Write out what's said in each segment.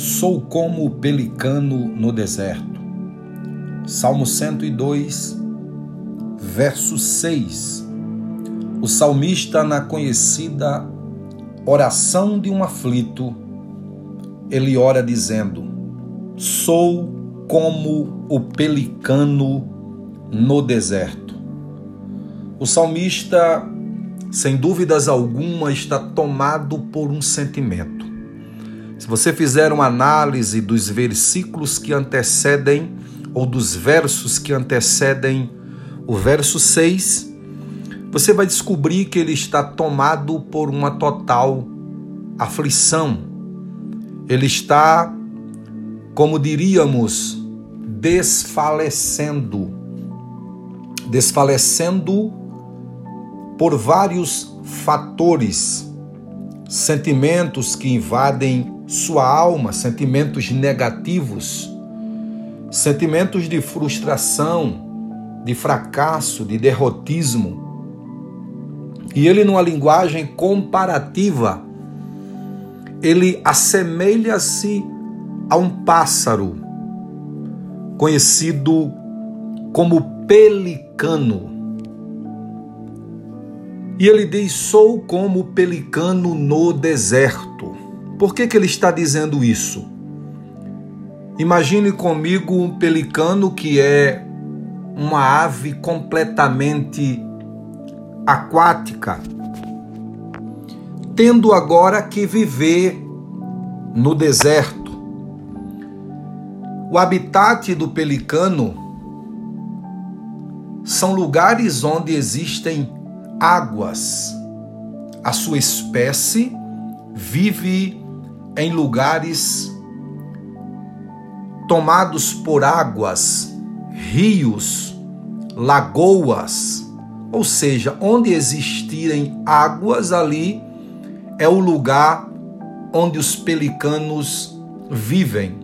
Sou como o pelicano no deserto. Salmo 102, verso 6. O salmista, na conhecida oração de um aflito, ele ora dizendo: Sou como o pelicano no deserto. O salmista, sem dúvidas alguma, está tomado por um sentimento. Você fizer uma análise dos versículos que antecedem, ou dos versos que antecedem o verso 6, você vai descobrir que ele está tomado por uma total aflição. Ele está, como diríamos, desfalecendo. Desfalecendo por vários fatores, sentimentos que invadem sua alma, sentimentos negativos, sentimentos de frustração, de fracasso, de derrotismo. E ele, numa linguagem comparativa, ele assemelha-se a um pássaro conhecido como pelicano. E ele diz: Sou como pelicano no deserto. Por que, que ele está dizendo isso? Imagine comigo um pelicano que é uma ave completamente aquática, tendo agora que viver no deserto. O habitat do pelicano são lugares onde existem águas. A sua espécie vive em lugares tomados por águas, rios, lagoas, ou seja, onde existirem águas ali é o lugar onde os pelicanos vivem.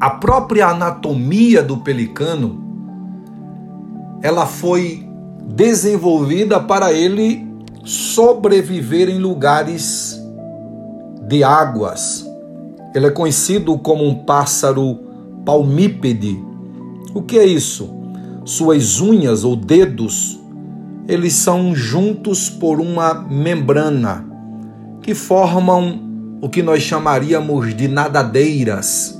A própria anatomia do pelicano ela foi desenvolvida para ele sobreviver em lugares de águas. Ele é conhecido como um pássaro palmípede. O que é isso? suas unhas ou dedos, eles são juntos por uma membrana que formam o que nós chamaríamos de nadadeiras.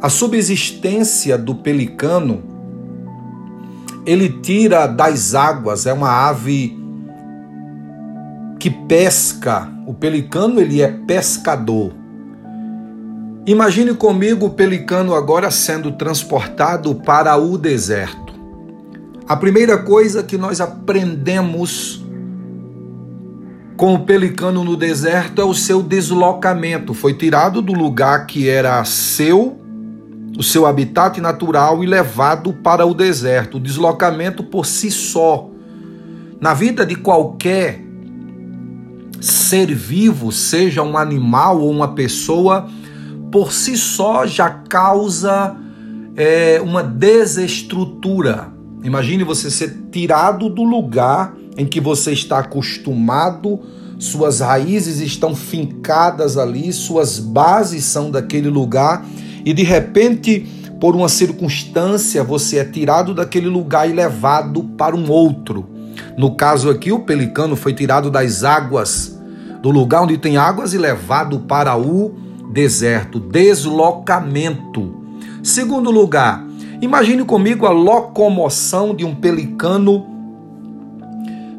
A subsistência do pelicano ele tira das águas, é uma ave que pesca. O pelicano ele é pescador. Imagine comigo o pelicano agora sendo transportado para o deserto. A primeira coisa que nós aprendemos com o pelicano no deserto é o seu deslocamento. Foi tirado do lugar que era seu, o seu habitat natural, e levado para o deserto. O deslocamento por si só, na vida de qualquer ser vivo, seja um animal ou uma pessoa, por si só já causa é, uma desestrutura Imagine você ser tirado do lugar em que você está acostumado, suas raízes estão fincadas ali, suas bases são daquele lugar e de repente, por uma circunstância, você é tirado daquele lugar e levado para um outro. No caso aqui, o pelicano foi tirado das águas, do lugar onde tem águas e levado para o deserto, deslocamento. Segundo lugar, Imagine comigo a locomoção de um pelicano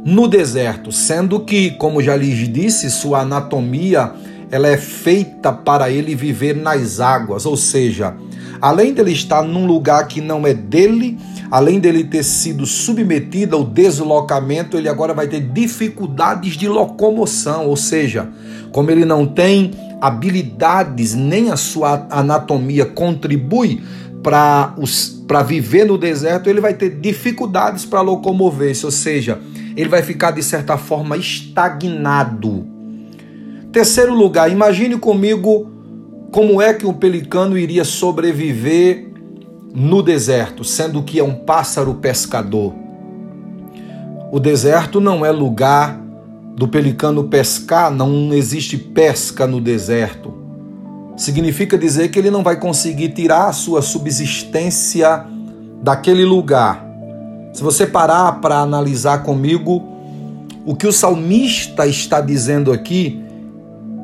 no deserto, sendo que, como já lhes disse, sua anatomia ela é feita para ele viver nas águas, ou seja, além dele estar num lugar que não é dele, além dele ter sido submetido ao deslocamento, ele agora vai ter dificuldades de locomoção, ou seja, como ele não tem habilidades, nem a sua anatomia contribui para viver no deserto, ele vai ter dificuldades para locomover-se, ou seja, ele vai ficar de certa forma estagnado. Terceiro lugar, imagine comigo como é que um pelicano iria sobreviver no deserto, sendo que é um pássaro pescador. O deserto não é lugar do pelicano pescar, não existe pesca no deserto. significa dizer que ele não vai conseguir tirar a sua subsistência daquele lugar. Se você parar para analisar comigo o que o salmista está dizendo aqui,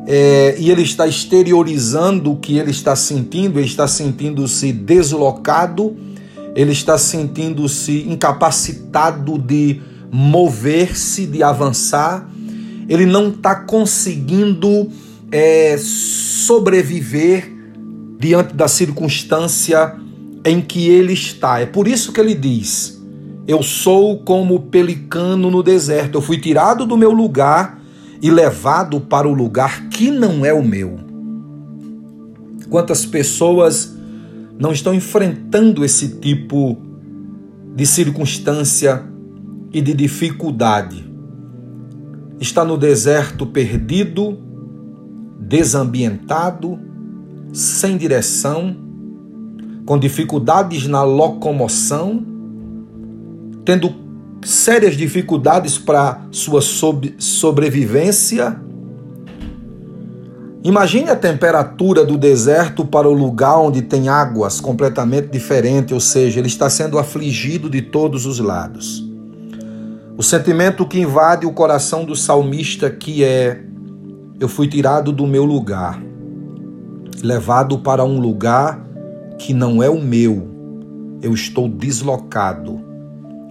é, e ele está exteriorizando o que ele está sentindo, ele está sentindo-se deslocado, ele está sentindo-se incapacitado de mover-se, de avançar, ele não está conseguindo é, sobreviver diante da circunstância em que ele está. É por isso que ele diz: Eu sou como pelicano no deserto, eu fui tirado do meu lugar e levado para o lugar que não é o meu. Quantas pessoas não estão enfrentando esse tipo de circunstância e de dificuldade? Está no deserto perdido, desambientado, sem direção, com dificuldades na locomoção, tendo sérias dificuldades para sua sobrevivência. Imagine a temperatura do deserto para o lugar onde tem águas completamente diferentes, ou seja, ele está sendo afligido de todos os lados. O sentimento que invade o coração do salmista que é eu fui tirado do meu lugar, levado para um lugar que não é o meu. Eu estou deslocado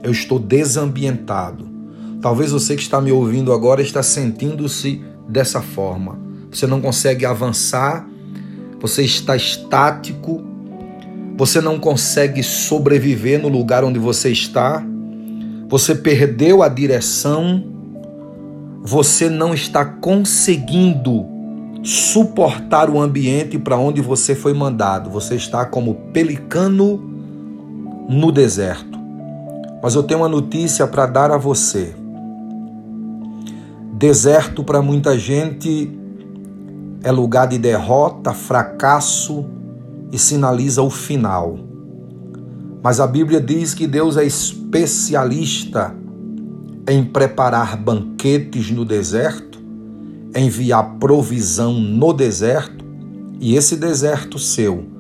eu estou desambientado. Talvez você que está me ouvindo agora está sentindo-se dessa forma. Você não consegue avançar, você está estático, você não consegue sobreviver no lugar onde você está, você perdeu a direção, você não está conseguindo suportar o ambiente para onde você foi mandado. Você está como pelicano no deserto. Mas eu tenho uma notícia para dar a você. Deserto para muita gente é lugar de derrota, fracasso e sinaliza o final. Mas a Bíblia diz que Deus é especialista em preparar banquetes no deserto, enviar provisão no deserto, e esse deserto seu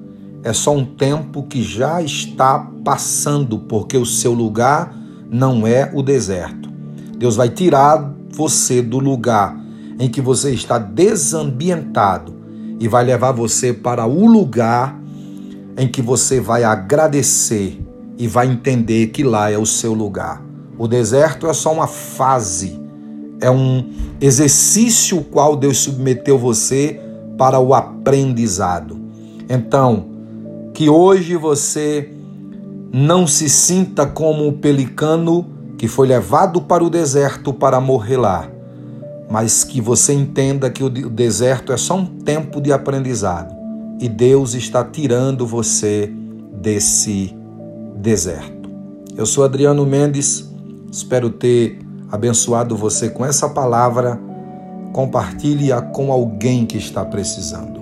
é só um tempo que já está passando, porque o seu lugar não é o deserto. Deus vai tirar você do lugar em que você está desambientado e vai levar você para o lugar em que você vai agradecer e vai entender que lá é o seu lugar. O deserto é só uma fase, é um exercício qual Deus submeteu você para o aprendizado. Então, que hoje você não se sinta como um pelicano que foi levado para o deserto para morrer lá, mas que você entenda que o deserto é só um tempo de aprendizado e Deus está tirando você desse deserto. Eu sou Adriano Mendes, espero ter abençoado você com essa palavra. Compartilhe-a com alguém que está precisando.